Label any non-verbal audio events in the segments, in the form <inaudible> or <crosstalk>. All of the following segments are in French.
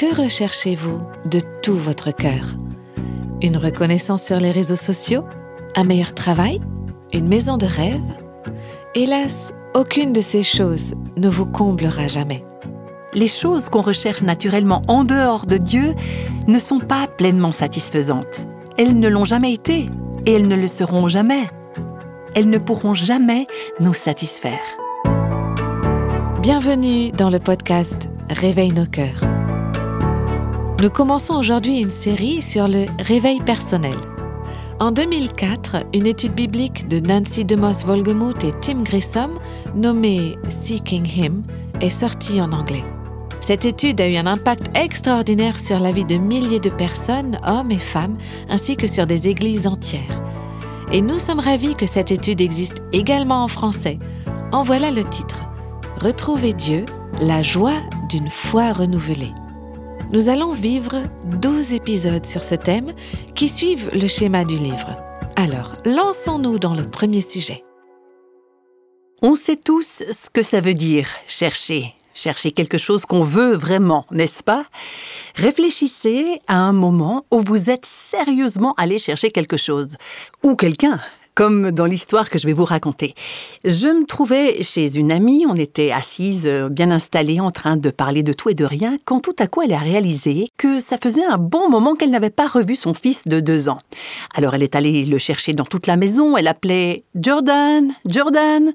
Que recherchez-vous de tout votre cœur? Une reconnaissance sur les réseaux sociaux? Un meilleur travail? Une maison de rêve? Hélas, aucune de ces choses ne vous comblera jamais. Les choses qu'on recherche naturellement en dehors de Dieu ne sont pas pleinement satisfaisantes. Elles ne l'ont jamais été et elles ne le seront jamais. Elles ne pourront jamais nous satisfaire. Bienvenue dans le podcast Réveille nos cœurs. Nous commençons aujourd'hui une série sur le réveil personnel. En 2004, une étude biblique de Nancy DeMoss Volgemuth et Tim Grissom, nommée Seeking Him, est sortie en anglais. Cette étude a eu un impact extraordinaire sur la vie de milliers de personnes, hommes et femmes, ainsi que sur des églises entières. Et nous sommes ravis que cette étude existe également en français. En voilà le titre. Retrouver Dieu, la joie d'une foi renouvelée. Nous allons vivre 12 épisodes sur ce thème qui suivent le schéma du livre. Alors, lançons-nous dans le premier sujet. On sait tous ce que ça veut dire, chercher. Chercher quelque chose qu'on veut vraiment, n'est-ce pas? Réfléchissez à un moment où vous êtes sérieusement allé chercher quelque chose, ou quelqu'un, comme dans l'histoire que je vais vous raconter. Je me trouvais chez une amie, on était assises, euh, bien installées, en train de parler de tout et de rien, quand tout à coup elle a réalisé que ça faisait un bon moment qu'elle n'avait pas revu son fils de deux ans. Alors elle est allée le chercher dans toute la maison, elle appelait Jordan, Jordan.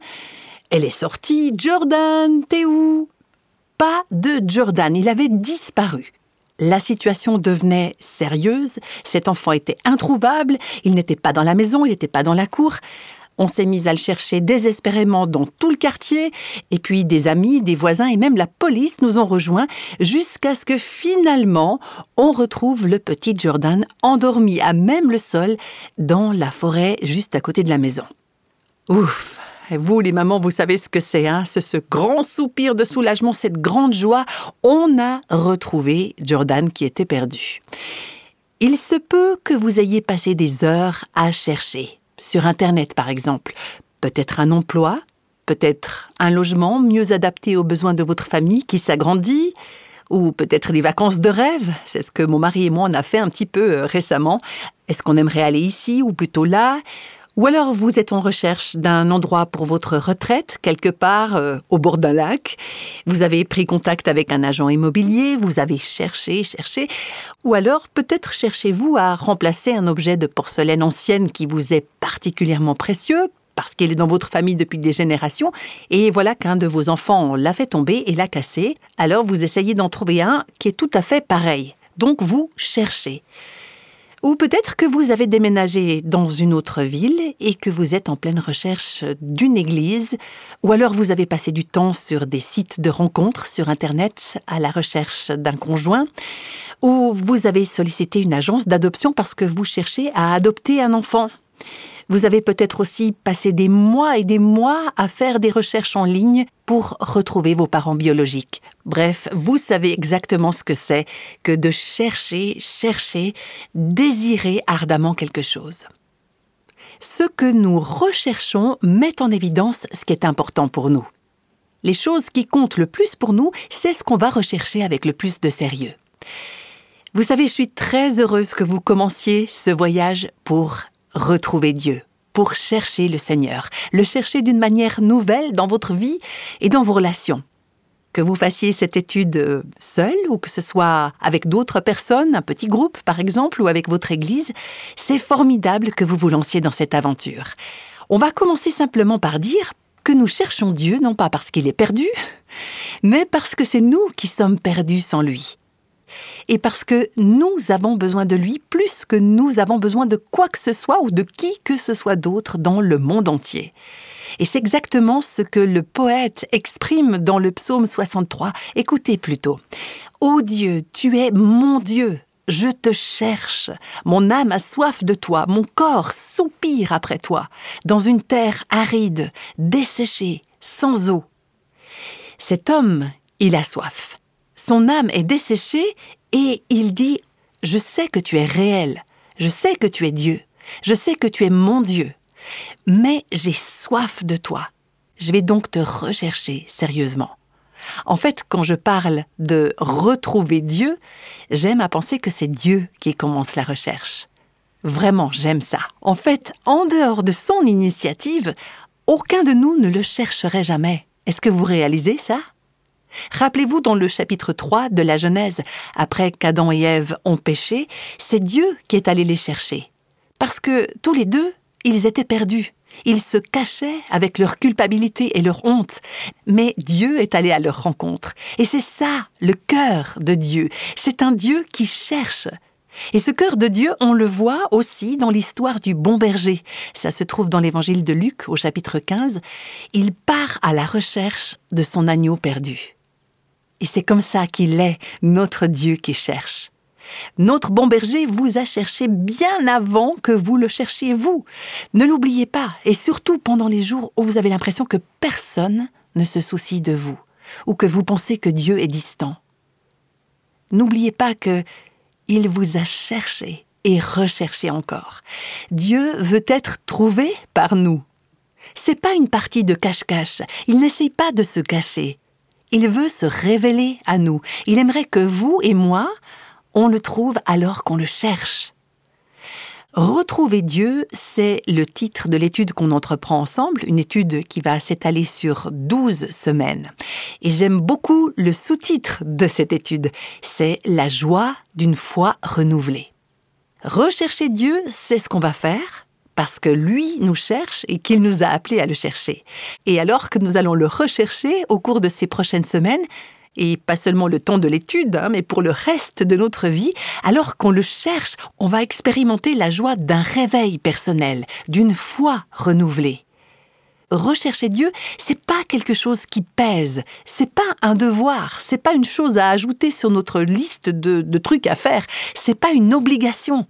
Elle est sortie, Jordan, t'es où? Pas de Jordan, il avait disparu. La situation devenait sérieuse, cet enfant était introuvable, il n'était pas dans la maison, il n'était pas dans la cour. On s'est mis à le chercher désespérément dans tout le quartier, et puis des amis, des voisins et même la police nous ont rejoints jusqu'à ce que finalement on retrouve le petit Jordan endormi à même le sol dans la forêt juste à côté de la maison. Ouf vous, les mamans, vous savez ce que c'est, hein ce, ce grand soupir de soulagement, cette grande joie. On a retrouvé Jordan qui était perdu. Il se peut que vous ayez passé des heures à chercher, sur Internet par exemple, peut-être un emploi, peut-être un logement mieux adapté aux besoins de votre famille qui s'agrandit, ou peut-être des vacances de rêve. C'est ce que mon mari et moi on a fait un petit peu euh, récemment. Est-ce qu'on aimerait aller ici ou plutôt là? Ou alors vous êtes en recherche d'un endroit pour votre retraite, quelque part euh, au bord d'un lac. Vous avez pris contact avec un agent immobilier, vous avez cherché, cherché. Ou alors peut-être cherchez-vous à remplacer un objet de porcelaine ancienne qui vous est particulièrement précieux parce qu'il est dans votre famille depuis des générations, et voilà qu'un de vos enfants l'a fait tomber et l'a cassé, alors vous essayez d'en trouver un qui est tout à fait pareil. Donc vous cherchez. Ou peut-être que vous avez déménagé dans une autre ville et que vous êtes en pleine recherche d'une église, ou alors vous avez passé du temps sur des sites de rencontres sur Internet à la recherche d'un conjoint, ou vous avez sollicité une agence d'adoption parce que vous cherchez à adopter un enfant. Vous avez peut-être aussi passé des mois et des mois à faire des recherches en ligne pour retrouver vos parents biologiques. Bref, vous savez exactement ce que c'est que de chercher, chercher, désirer ardemment quelque chose. Ce que nous recherchons met en évidence ce qui est important pour nous. Les choses qui comptent le plus pour nous, c'est ce qu'on va rechercher avec le plus de sérieux. Vous savez, je suis très heureuse que vous commenciez ce voyage pour retrouver Dieu, pour chercher le Seigneur, le chercher d'une manière nouvelle dans votre vie et dans vos relations. Que vous fassiez cette étude euh, seul ou que ce soit avec d'autres personnes, un petit groupe par exemple, ou avec votre Église, c'est formidable que vous vous lanciez dans cette aventure. On va commencer simplement par dire que nous cherchons Dieu non pas parce qu'il est perdu, <laughs> mais parce que c'est nous qui sommes perdus sans lui et parce que nous avons besoin de lui plus que nous avons besoin de quoi que ce soit ou de qui que ce soit d'autre dans le monde entier. Et c'est exactement ce que le poète exprime dans le psaume 63. Écoutez plutôt. Ô Dieu, tu es mon Dieu, je te cherche. Mon âme a soif de toi, mon corps soupire après toi, dans une terre aride, desséchée, sans eau. Cet homme, il a soif. Son âme est desséchée et il dit Je sais que tu es réel, je sais que tu es Dieu, je sais que tu es mon Dieu, mais j'ai soif de toi. Je vais donc te rechercher sérieusement. En fait, quand je parle de retrouver Dieu, j'aime à penser que c'est Dieu qui commence la recherche. Vraiment, j'aime ça. En fait, en dehors de son initiative, aucun de nous ne le chercherait jamais. Est-ce que vous réalisez ça? Rappelez-vous dans le chapitre 3 de la Genèse, après qu'Adam et Ève ont péché, c'est Dieu qui est allé les chercher. Parce que tous les deux, ils étaient perdus. Ils se cachaient avec leur culpabilité et leur honte. Mais Dieu est allé à leur rencontre. Et c'est ça, le cœur de Dieu. C'est un Dieu qui cherche. Et ce cœur de Dieu, on le voit aussi dans l'histoire du bon berger. Ça se trouve dans l'évangile de Luc au chapitre 15. Il part à la recherche de son agneau perdu. Et c'est comme ça qu'il est, notre Dieu qui cherche. Notre bon berger vous a cherché bien avant que vous le cherchiez vous. Ne l'oubliez pas, et surtout pendant les jours où vous avez l'impression que personne ne se soucie de vous, ou que vous pensez que Dieu est distant. N'oubliez pas que il vous a cherché et recherché encore. Dieu veut être trouvé par nous. C'est pas une partie de cache-cache. Il n'essaye pas de se cacher. Il veut se révéler à nous. Il aimerait que vous et moi, on le trouve alors qu'on le cherche. Retrouver Dieu, c'est le titre de l'étude qu'on entreprend ensemble, une étude qui va s'étaler sur 12 semaines. Et j'aime beaucoup le sous-titre de cette étude, c'est La joie d'une foi renouvelée. Rechercher Dieu, c'est ce qu'on va faire, parce que lui nous cherche et qu'il nous a appelés à le chercher. Et alors que nous allons le rechercher au cours de ces prochaines semaines, et pas seulement le temps de l'étude, hein, mais pour le reste de notre vie, alors qu'on le cherche, on va expérimenter la joie d'un réveil personnel, d'une foi renouvelée. Rechercher Dieu, c'est pas quelque chose qui pèse, c'est pas un devoir, c'est pas une chose à ajouter sur notre liste de, de trucs à faire, c'est pas une obligation.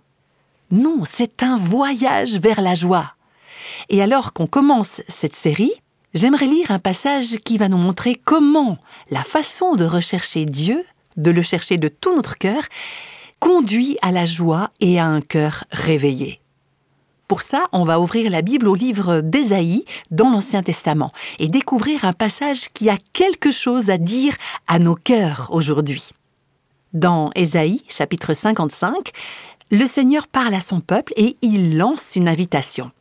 Non, c'est un voyage vers la joie. Et alors qu'on commence cette série, j'aimerais lire un passage qui va nous montrer comment la façon de rechercher Dieu, de le chercher de tout notre cœur, conduit à la joie et à un cœur réveillé. Pour ça, on va ouvrir la Bible au livre d'Ésaïe dans l'Ancien Testament et découvrir un passage qui a quelque chose à dire à nos cœurs aujourd'hui. Dans Ésaïe, chapitre 55, le Seigneur parle à son peuple et il lance une invitation.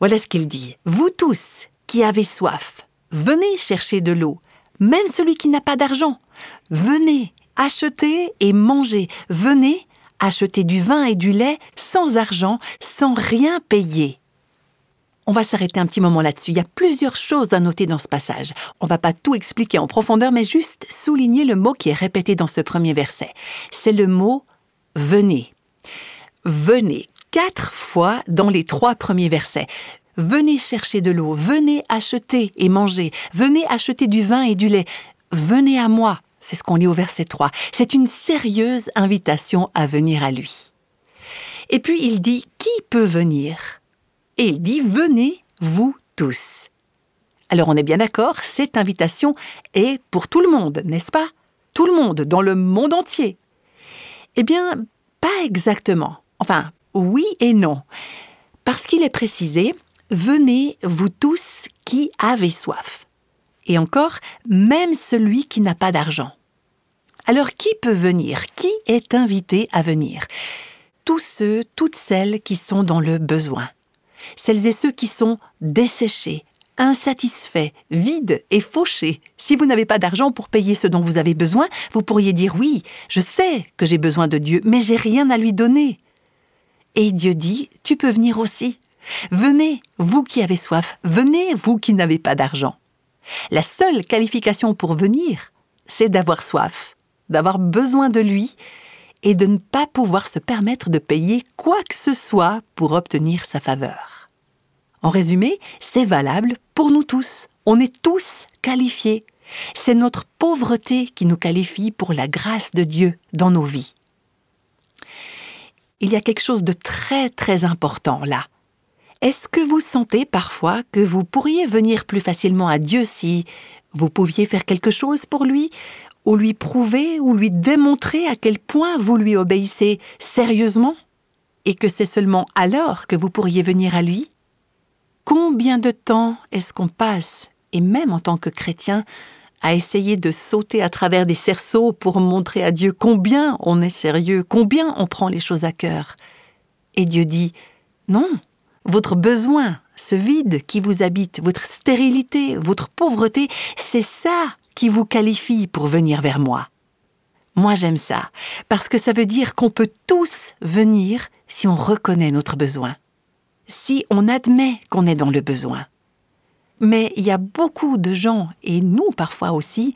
Voilà ce qu'il dit. Vous tous qui avez soif, venez chercher de l'eau, même celui qui n'a pas d'argent. Venez acheter et manger. Venez acheter du vin et du lait sans argent, sans rien payer. On va s'arrêter un petit moment là-dessus. Il y a plusieurs choses à noter dans ce passage. On va pas tout expliquer en profondeur, mais juste souligner le mot qui est répété dans ce premier verset. C'est le mot venez. Venez quatre fois dans les trois premiers versets. Venez chercher de l'eau, venez acheter et manger, venez acheter du vin et du lait, venez à moi. C'est ce qu'on lit au verset 3. C'est une sérieuse invitation à venir à lui. Et puis il dit Qui peut venir? Et il dit Venez, vous tous. Alors on est bien d'accord, cette invitation est pour tout le monde, n'est-ce pas? Tout le monde, dans le monde entier. Eh bien, pas exactement. Enfin, oui et non. Parce qu'il est précisé Venez, vous tous qui avez soif. Et encore, même celui qui n'a pas d'argent. Alors qui peut venir? Qui est invité à venir? Tous ceux, toutes celles qui sont dans le besoin. Celles et ceux qui sont desséchés, insatisfaits, vides et fauchés. Si vous n'avez pas d'argent pour payer ce dont vous avez besoin, vous pourriez dire oui, je sais que j'ai besoin de Dieu, mais j'ai rien à lui donner. Et Dieu dit, tu peux venir aussi. Venez, vous qui avez soif, venez, vous qui n'avez pas d'argent. La seule qualification pour venir, c'est d'avoir soif, d'avoir besoin de lui et de ne pas pouvoir se permettre de payer quoi que ce soit pour obtenir sa faveur. En résumé, c'est valable pour nous tous. On est tous qualifiés. C'est notre pauvreté qui nous qualifie pour la grâce de Dieu dans nos vies. Il y a quelque chose de très très important là. Est-ce que vous sentez parfois que vous pourriez venir plus facilement à Dieu si vous pouviez faire quelque chose pour lui, ou lui prouver, ou lui démontrer à quel point vous lui obéissez sérieusement, et que c'est seulement alors que vous pourriez venir à lui? Combien de temps est-ce qu'on passe, et même en tant que chrétien, à essayer de sauter à travers des cerceaux pour montrer à Dieu combien on est sérieux, combien on prend les choses à cœur? Et Dieu dit, non, votre besoin, ce vide qui vous habite, votre stérilité, votre pauvreté, c'est ça qui vous qualifie pour venir vers moi. Moi j'aime ça, parce que ça veut dire qu'on peut tous venir si on reconnaît notre besoin, si on admet qu'on est dans le besoin. Mais il y a beaucoup de gens, et nous parfois aussi,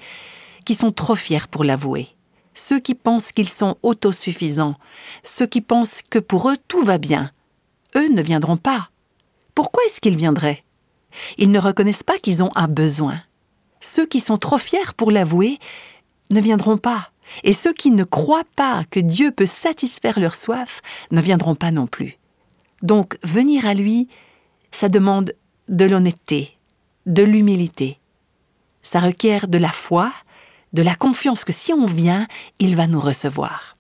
qui sont trop fiers pour l'avouer. Ceux qui pensent qu'ils sont autosuffisants, ceux qui pensent que pour eux tout va bien, eux ne viendront pas. Pourquoi est-ce qu'ils viendraient? Ils ne reconnaissent pas qu'ils ont un besoin. Ceux qui sont trop fiers pour l'avouer ne viendront pas. Et ceux qui ne croient pas que Dieu peut satisfaire leur soif ne viendront pas non plus. Donc venir à lui, ça demande de l'honnêteté, de l'humilité. Ça requiert de la foi, de la confiance que si on vient, il va nous recevoir.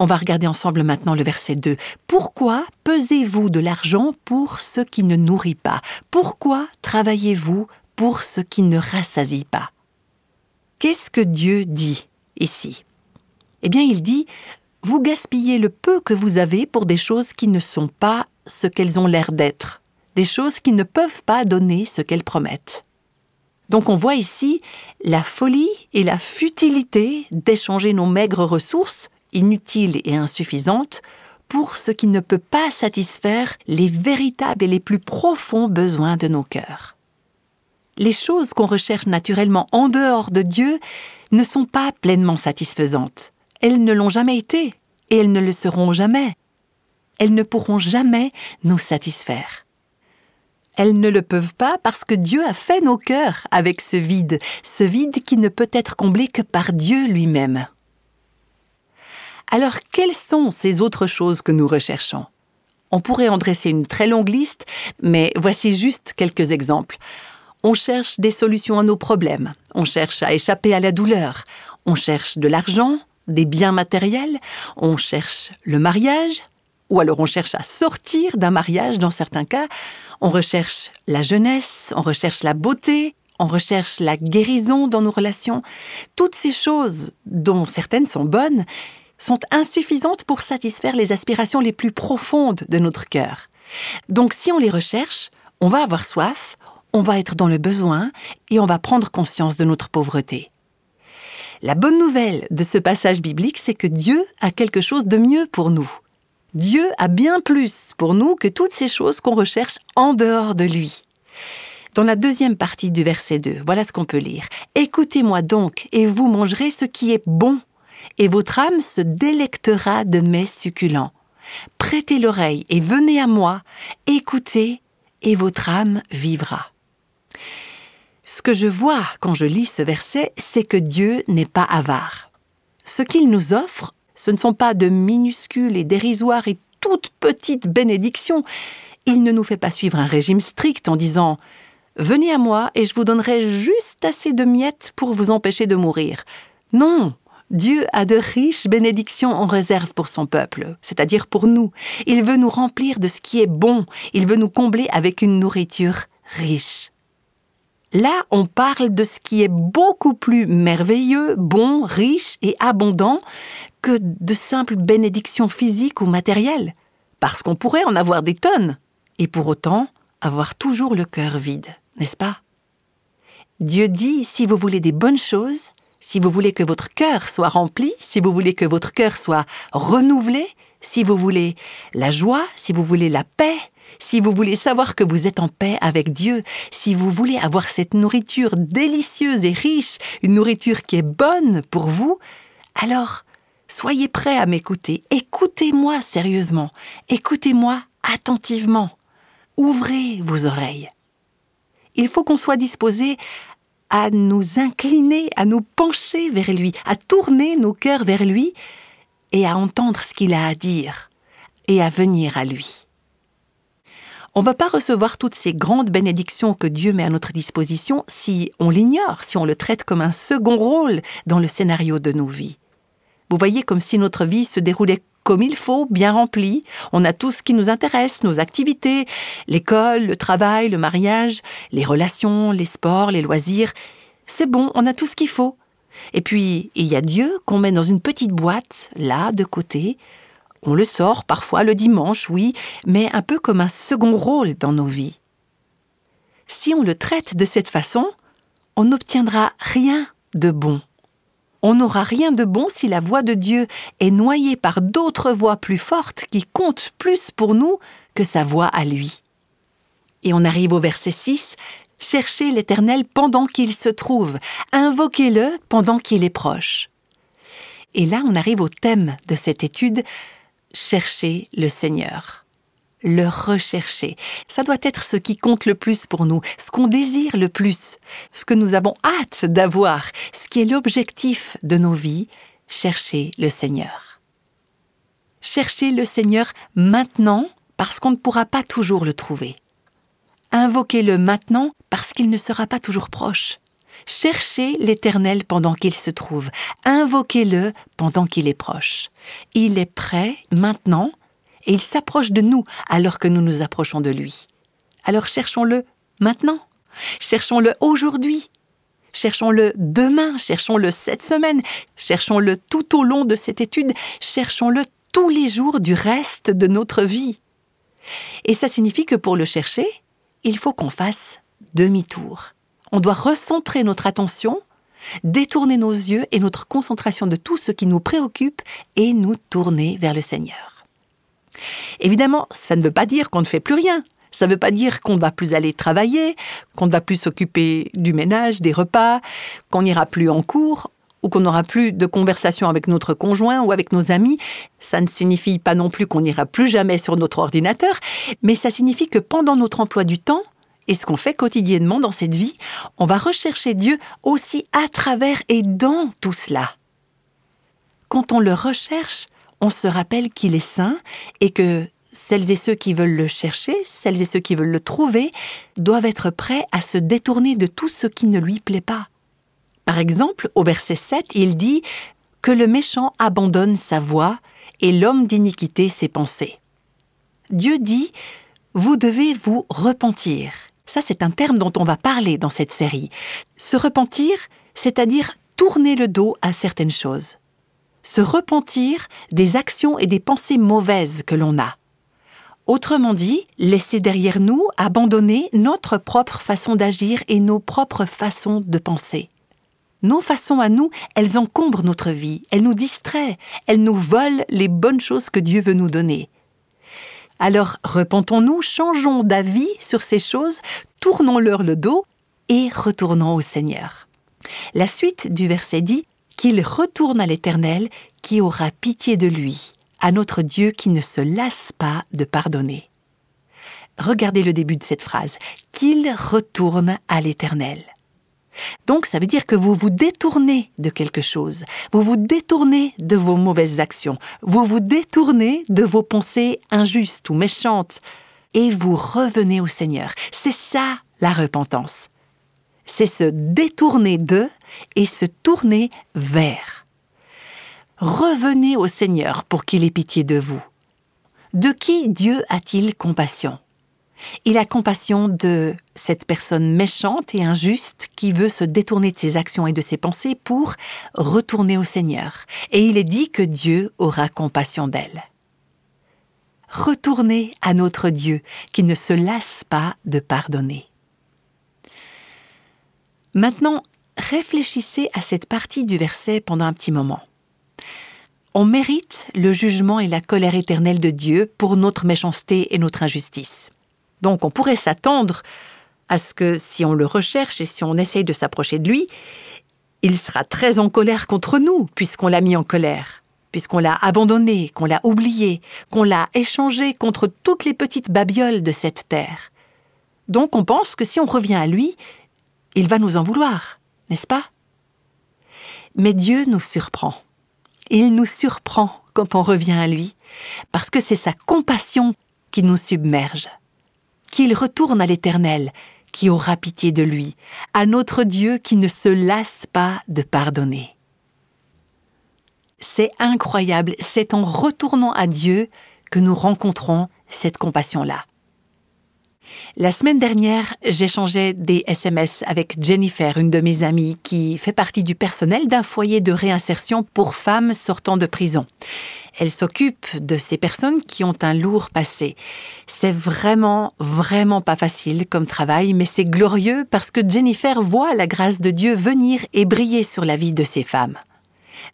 On va regarder ensemble maintenant le verset 2. Pourquoi pesez-vous de l'argent pour ce qui ne nourrit pas? Pourquoi travaillez-vous pour ce qui ne rassasie pas? Qu'est-ce que Dieu dit ici? Eh bien, il dit, vous gaspillez le peu que vous avez pour des choses qui ne sont pas ce qu'elles ont l'air d'être des choses qui ne peuvent pas donner ce qu'elles promettent. Donc on voit ici la folie et la futilité d'échanger nos maigres ressources, inutiles et insuffisantes, pour ce qui ne peut pas satisfaire les véritables et les plus profonds besoins de nos cœurs. Les choses qu'on recherche naturellement en dehors de Dieu ne sont pas pleinement satisfaisantes. Elles ne l'ont jamais été et elles ne le seront jamais. Elles ne pourront jamais nous satisfaire. Elles ne le peuvent pas parce que Dieu a fait nos cœurs avec ce vide, ce vide qui ne peut être comblé que par Dieu lui-même. Alors quelles sont ces autres choses que nous recherchons? On pourrait en dresser une très longue liste, mais voici juste quelques exemples. On cherche des solutions à nos problèmes, on cherche à échapper à la douleur, on cherche de l'argent, des biens matériels, on cherche le mariage, ou alors on cherche à sortir d'un mariage dans certains cas, on recherche la jeunesse, on recherche la beauté, on recherche la guérison dans nos relations. Toutes ces choses, dont certaines sont bonnes, sont insuffisantes pour satisfaire les aspirations les plus profondes de notre cœur. Donc si on les recherche, on va avoir soif, on va être dans le besoin et on va prendre conscience de notre pauvreté. La bonne nouvelle de ce passage biblique, c'est que Dieu a quelque chose de mieux pour nous. Dieu a bien plus pour nous que toutes ces choses qu'on recherche en dehors de lui. Dans la deuxième partie du verset 2, voilà ce qu'on peut lire. Écoutez-moi donc, et vous mangerez ce qui est bon, et votre âme se délectera de mets succulents. Prêtez l'oreille et venez à moi, écoutez, et votre âme vivra. Ce que je vois quand je lis ce verset, c'est que Dieu n'est pas avare. Ce qu'il nous offre ce ne sont pas de minuscules et dérisoires et toutes petites bénédictions. Il ne nous fait pas suivre un régime strict en disant Venez à moi et je vous donnerai juste assez de miettes pour vous empêcher de mourir. Non, Dieu a de riches bénédictions en réserve pour son peuple, c'est-à-dire pour nous. Il veut nous remplir de ce qui est bon, il veut nous combler avec une nourriture riche. Là, on parle de ce qui est beaucoup plus merveilleux, bon, riche et abondant que de simples bénédictions physiques ou matérielles, parce qu'on pourrait en avoir des tonnes, et pour autant avoir toujours le cœur vide, n'est-ce pas? Dieu dit, si vous voulez des bonnes choses, si vous voulez que votre cœur soit rempli, si vous voulez que votre cœur soit renouvelé, si vous voulez la joie, si vous voulez la paix, si vous voulez savoir que vous êtes en paix avec Dieu, si vous voulez avoir cette nourriture délicieuse et riche, une nourriture qui est bonne pour vous, alors soyez prêts à m'écouter. Écoutez-moi sérieusement. Écoutez-moi attentivement. Ouvrez vos oreilles. Il faut qu'on soit disposé à nous incliner, à nous pencher vers lui, à tourner nos cœurs vers lui et à entendre ce qu'il a à dire et à venir à lui. On ne va pas recevoir toutes ces grandes bénédictions que Dieu met à notre disposition si on l'ignore, si on le traite comme un second rôle dans le scénario de nos vies. Vous voyez comme si notre vie se déroulait comme il faut, bien remplie. On a tout ce qui nous intéresse, nos activités, l'école, le travail, le mariage, les relations, les sports, les loisirs. c'est bon, on a tout ce qu'il faut. Et puis, il y a Dieu qu'on met dans une petite boîte, là, de côté. On le sort parfois le dimanche, oui, mais un peu comme un second rôle dans nos vies. Si on le traite de cette façon, on n'obtiendra rien de bon. On n'aura rien de bon si la voix de Dieu est noyée par d'autres voix plus fortes qui comptent plus pour nous que sa voix à lui. Et on arrive au verset 6, Cherchez l'Éternel pendant qu'il se trouve, invoquez-le pendant qu'il est proche. Et là, on arrive au thème de cette étude, Cherchez le Seigneur. Le rechercher. Ça doit être ce qui compte le plus pour nous, ce qu'on désire le plus, ce que nous avons hâte d'avoir, ce qui est l'objectif de nos vies, chercher le Seigneur. Chercher le Seigneur maintenant parce qu'on ne pourra pas toujours le trouver. Invoquez-le maintenant parce qu'il ne sera pas toujours proche. Cherchez l'Éternel pendant qu'il se trouve. Invoquez-le pendant qu'il est proche. Il est prêt maintenant et il s'approche de nous alors que nous nous approchons de lui. Alors cherchons-le maintenant. Cherchons-le aujourd'hui. Cherchons-le demain, cherchons-le cette semaine, cherchons-le tout au long de cette étude, cherchons-le tous les jours du reste de notre vie. Et ça signifie que pour le chercher, il faut qu'on fasse demi-tour. On doit recentrer notre attention, détourner nos yeux et notre concentration de tout ce qui nous préoccupe et nous tourner vers le Seigneur. Évidemment, ça ne veut pas dire qu'on ne fait plus rien. Ça ne veut pas dire qu'on ne va plus aller travailler, qu'on ne va plus s'occuper du ménage, des repas, qu'on n'ira plus en cours ou qu'on n'aura plus de conversation avec notre conjoint ou avec nos amis. Ça ne signifie pas non plus qu'on n'ira plus jamais sur notre ordinateur, mais ça signifie que pendant notre emploi du temps, et ce qu'on fait quotidiennement dans cette vie, on va rechercher Dieu aussi à travers et dans tout cela. Quand on le recherche, on se rappelle qu'il est saint et que celles et ceux qui veulent le chercher, celles et ceux qui veulent le trouver, doivent être prêts à se détourner de tout ce qui ne lui plaît pas. Par exemple, au verset 7, il dit que le méchant abandonne sa voix et l'homme d'iniquité ses pensées. Dieu dit Vous devez vous repentir. Ça, c'est un terme dont on va parler dans cette série. Se repentir, c'est-à-dire tourner le dos à certaines choses. Se repentir des actions et des pensées mauvaises que l'on a. Autrement dit, laisser derrière nous, abandonner notre propre façon d'agir et nos propres façons de penser. Nos façons à nous, elles encombrent notre vie, elles nous distraient, elles nous volent les bonnes choses que Dieu veut nous donner. Alors repentons-nous, changeons d'avis sur ces choses, tournons-leur le dos et retournons au Seigneur. La suite du verset dit qu'il retourne à l'Éternel qui aura pitié de lui, à notre Dieu qui ne se lasse pas de pardonner. Regardez le début de cette phrase, qu'il retourne à l'Éternel. Donc ça veut dire que vous vous détournez de quelque chose, vous vous détournez de vos mauvaises actions, vous vous détournez de vos pensées injustes ou méchantes, et vous revenez au Seigneur. C'est ça la repentance. C'est se détourner de et se tourner vers. Revenez au Seigneur pour qu'il ait pitié de vous. De qui Dieu a-t-il compassion? Il a compassion de cette personne méchante et injuste qui veut se détourner de ses actions et de ses pensées pour retourner au Seigneur. Et il est dit que Dieu aura compassion d'elle. Retournez à notre Dieu qui ne se lasse pas de pardonner. Maintenant, réfléchissez à cette partie du verset pendant un petit moment. On mérite le jugement et la colère éternelle de Dieu pour notre méchanceté et notre injustice. Donc on pourrait s'attendre à ce que si on le recherche et si on essaye de s'approcher de lui, il sera très en colère contre nous, puisqu'on l'a mis en colère, puisqu'on l'a abandonné, qu'on l'a oublié, qu'on l'a échangé contre toutes les petites babioles de cette terre. Donc on pense que si on revient à lui, il va nous en vouloir, n'est-ce pas? Mais Dieu nous surprend. Il nous surprend quand on revient à lui, parce que c'est sa compassion qui nous submerge qu'il retourne à l'Éternel, qui aura pitié de lui, à notre Dieu qui ne se lasse pas de pardonner. C'est incroyable, c'est en retournant à Dieu que nous rencontrons cette compassion-là. La semaine dernière, j'échangeais des SMS avec Jennifer, une de mes amies, qui fait partie du personnel d'un foyer de réinsertion pour femmes sortant de prison. Elle s'occupe de ces personnes qui ont un lourd passé. C'est vraiment, vraiment pas facile comme travail, mais c'est glorieux parce que Jennifer voit la grâce de Dieu venir et briller sur la vie de ces femmes.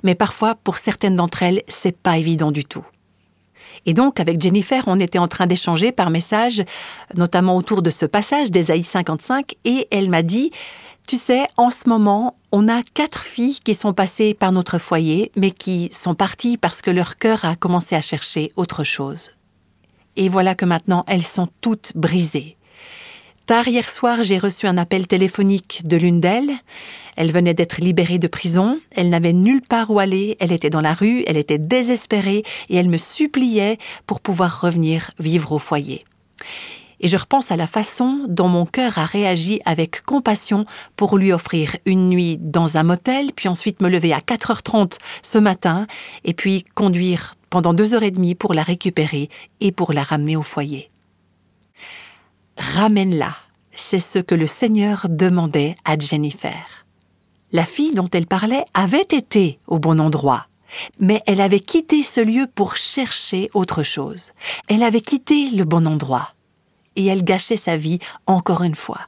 Mais parfois, pour certaines d'entre elles, c'est pas évident du tout. Et donc, avec Jennifer, on était en train d'échanger par message, notamment autour de ce passage d'Ésaïe 55, et elle m'a dit, tu sais, en ce moment, on a quatre filles qui sont passées par notre foyer, mais qui sont parties parce que leur cœur a commencé à chercher autre chose. Et voilà que maintenant, elles sont toutes brisées. Tard hier soir, j'ai reçu un appel téléphonique de l'une d'elles. Elle venait d'être libérée de prison, elle n'avait nulle part où aller, elle était dans la rue, elle était désespérée et elle me suppliait pour pouvoir revenir vivre au foyer. Et je repense à la façon dont mon cœur a réagi avec compassion pour lui offrir une nuit dans un motel, puis ensuite me lever à 4h30 ce matin, et puis conduire pendant deux heures et demie pour la récupérer et pour la ramener au foyer. Ramène-la, c'est ce que le Seigneur demandait à Jennifer. La fille dont elle parlait avait été au bon endroit, mais elle avait quitté ce lieu pour chercher autre chose. Elle avait quitté le bon endroit, et elle gâchait sa vie encore une fois.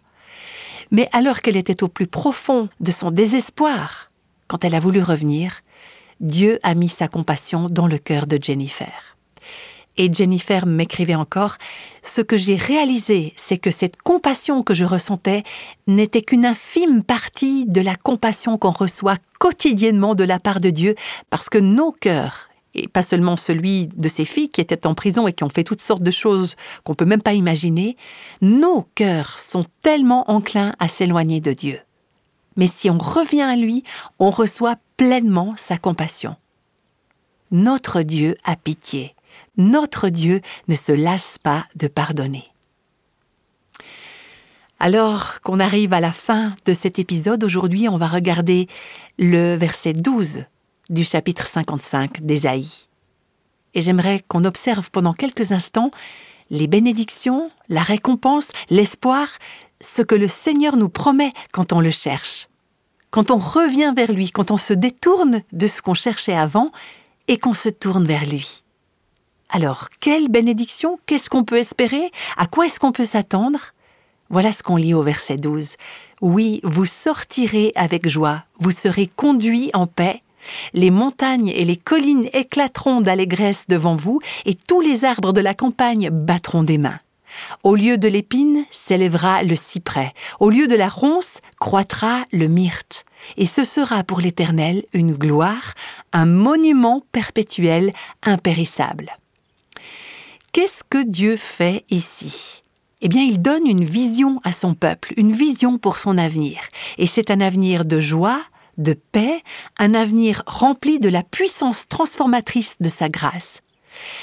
Mais alors qu'elle était au plus profond de son désespoir, quand elle a voulu revenir, Dieu a mis sa compassion dans le cœur de Jennifer. Et Jennifer m'écrivait encore, Ce que j'ai réalisé, c'est que cette compassion que je ressentais n'était qu'une infime partie de la compassion qu'on reçoit quotidiennement de la part de Dieu, parce que nos cœurs, et pas seulement celui de ces filles qui étaient en prison et qui ont fait toutes sortes de choses qu'on peut même pas imaginer, nos cœurs sont tellement enclins à s'éloigner de Dieu. Mais si on revient à lui, on reçoit pleinement sa compassion. Notre Dieu a pitié notre Dieu ne se lasse pas de pardonner. Alors qu'on arrive à la fin de cet épisode, aujourd'hui on va regarder le verset 12 du chapitre 55 d'Ésaïe. Et j'aimerais qu'on observe pendant quelques instants les bénédictions, la récompense, l'espoir, ce que le Seigneur nous promet quand on le cherche. Quand on revient vers lui, quand on se détourne de ce qu'on cherchait avant et qu'on se tourne vers lui. Alors, quelle bénédiction Qu'est-ce qu'on peut espérer À quoi est-ce qu'on peut s'attendre? Voilà ce qu'on lit au verset 12. Oui, vous sortirez avec joie, vous serez conduits en paix. Les montagnes et les collines éclateront d'allégresse devant vous, et tous les arbres de la campagne battront des mains. Au lieu de l'épine s'élèvera le cyprès, au lieu de la ronce croîtra le myrte, et ce sera pour l'Éternel une gloire, un monument perpétuel impérissable. Qu'est-ce que Dieu fait ici? Eh bien, il donne une vision à son peuple, une vision pour son avenir. Et c'est un avenir de joie, de paix, un avenir rempli de la puissance transformatrice de sa grâce.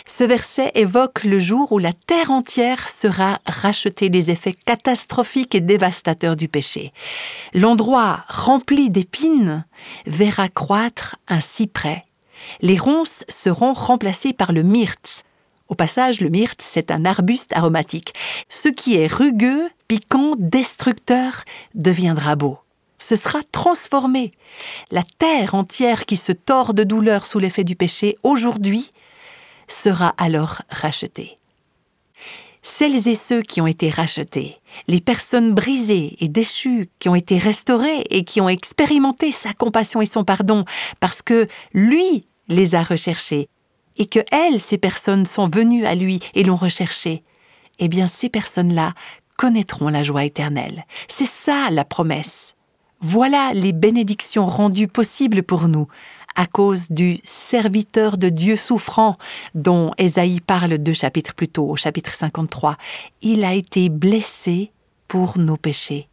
Ce verset évoque le jour où la terre entière sera rachetée des effets catastrophiques et dévastateurs du péché. L'endroit rempli d'épines verra croître un cyprès. Les ronces seront remplacées par le myrte, au passage, le myrte, c'est un arbuste aromatique. Ce qui est rugueux, piquant, destructeur, deviendra beau. Ce sera transformé. La terre entière qui se tord de douleur sous l'effet du péché, aujourd'hui, sera alors rachetée. Celles et ceux qui ont été rachetés, les personnes brisées et déchues, qui ont été restaurées et qui ont expérimenté sa compassion et son pardon, parce que lui les a recherchés, et que elles, ces personnes, sont venues à lui et l'ont recherché, eh bien ces personnes-là connaîtront la joie éternelle. C'est ça la promesse. Voilà les bénédictions rendues possibles pour nous à cause du serviteur de Dieu souffrant dont Ésaïe parle deux chapitres plus tôt, au chapitre 53. Il a été blessé pour nos péchés.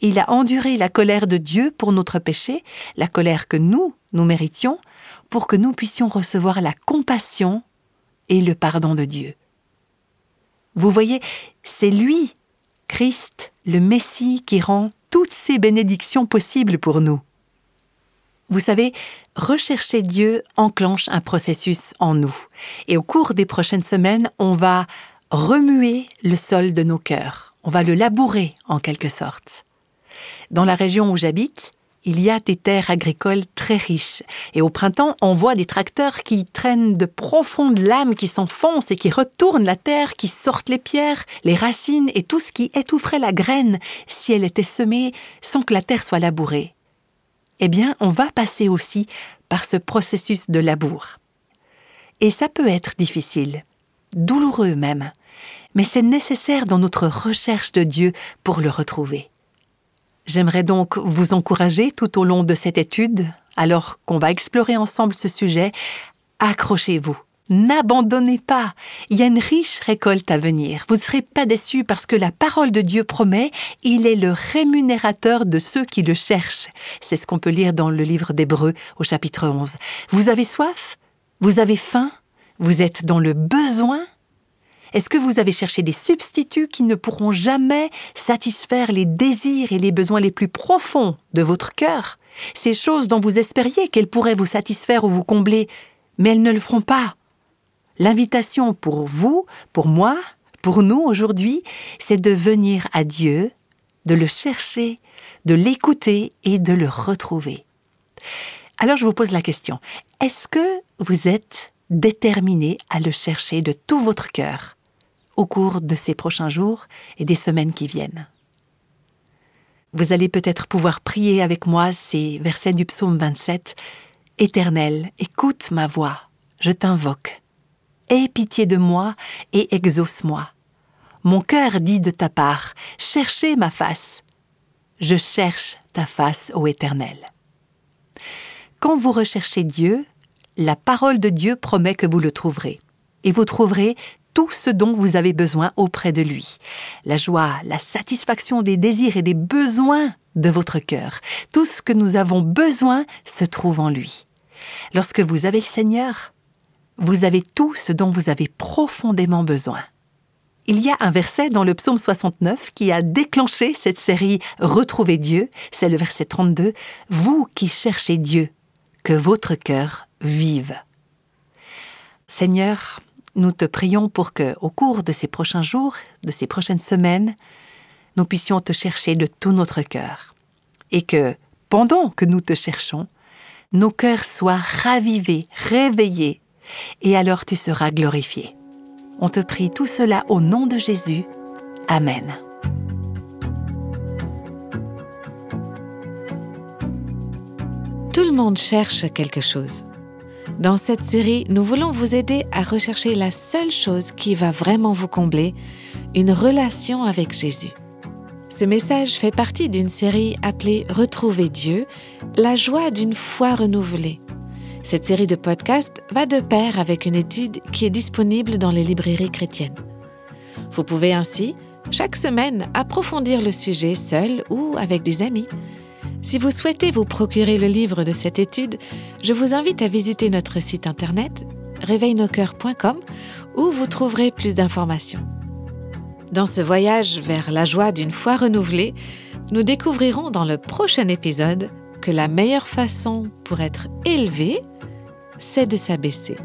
Il a enduré la colère de Dieu pour notre péché, la colère que nous, nous méritions, pour que nous puissions recevoir la compassion et le pardon de Dieu. Vous voyez, c'est lui, Christ, le Messie, qui rend toutes ces bénédictions possibles pour nous. Vous savez, rechercher Dieu enclenche un processus en nous. Et au cours des prochaines semaines, on va remuer le sol de nos cœurs. On va le labourer en quelque sorte. Dans la région où j'habite, il y a des terres agricoles très riches. Et au printemps, on voit des tracteurs qui traînent de profondes lames qui s'enfoncent et qui retournent la terre, qui sortent les pierres, les racines et tout ce qui étoufferait la graine si elle était semée sans que la terre soit labourée. Eh bien, on va passer aussi par ce processus de labour. Et ça peut être difficile, douloureux même, mais c'est nécessaire dans notre recherche de Dieu pour le retrouver. J'aimerais donc vous encourager tout au long de cette étude, alors qu'on va explorer ensemble ce sujet, accrochez-vous. N'abandonnez pas. Il y a une riche récolte à venir. Vous ne serez pas déçus parce que la parole de Dieu promet, il est le rémunérateur de ceux qui le cherchent. C'est ce qu'on peut lire dans le livre d'Hébreux au chapitre 11. Vous avez soif? Vous avez faim? Vous êtes dans le besoin? Est-ce que vous avez cherché des substituts qui ne pourront jamais satisfaire les désirs et les besoins les plus profonds de votre cœur? Ces choses dont vous espériez qu'elles pourraient vous satisfaire ou vous combler, mais elles ne le feront pas. L'invitation pour vous, pour moi, pour nous aujourd'hui, c'est de venir à Dieu, de le chercher, de l'écouter et de le retrouver. Alors je vous pose la question, est-ce que vous êtes déterminé à le chercher de tout votre cœur? Au cours de ces prochains jours et des semaines qui viennent. Vous allez peut-être pouvoir prier avec moi ces versets du psaume 27. Éternel, écoute ma voix, je t'invoque. Aie pitié de moi et exauce-moi. Mon cœur dit de ta part, cherchez ma face. Je cherche ta face, ô Éternel. Quand vous recherchez Dieu, la parole de Dieu promet que vous le trouverez. Et vous trouverez tout ce dont vous avez besoin auprès de lui. La joie, la satisfaction des désirs et des besoins de votre cœur. Tout ce que nous avons besoin se trouve en lui. Lorsque vous avez le Seigneur, vous avez tout ce dont vous avez profondément besoin. Il y a un verset dans le psaume 69 qui a déclenché cette série Retrouver Dieu, c'est le verset 32, Vous qui cherchez Dieu, que votre cœur vive. Seigneur, nous te prions pour que, au cours de ces prochains jours, de ces prochaines semaines, nous puissions te chercher de tout notre cœur. Et que, pendant que nous te cherchons, nos cœurs soient ravivés, réveillés, et alors tu seras glorifié. On te prie tout cela au nom de Jésus. Amen. Tout le monde cherche quelque chose. Dans cette série, nous voulons vous aider à rechercher la seule chose qui va vraiment vous combler, une relation avec Jésus. Ce message fait partie d'une série appelée Retrouver Dieu, la joie d'une foi renouvelée. Cette série de podcasts va de pair avec une étude qui est disponible dans les librairies chrétiennes. Vous pouvez ainsi, chaque semaine, approfondir le sujet seul ou avec des amis si vous souhaitez vous procurer le livre de cette étude, je vous invite à visiter notre site internet réveilnoscoeurs.com où vous trouverez plus d'informations. Dans ce voyage vers la joie d'une foi renouvelée, nous découvrirons dans le prochain épisode que la meilleure façon pour être élevé, c'est de s'abaisser.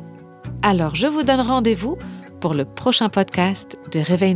Alors je vous donne rendez-vous pour le prochain podcast de Réveil.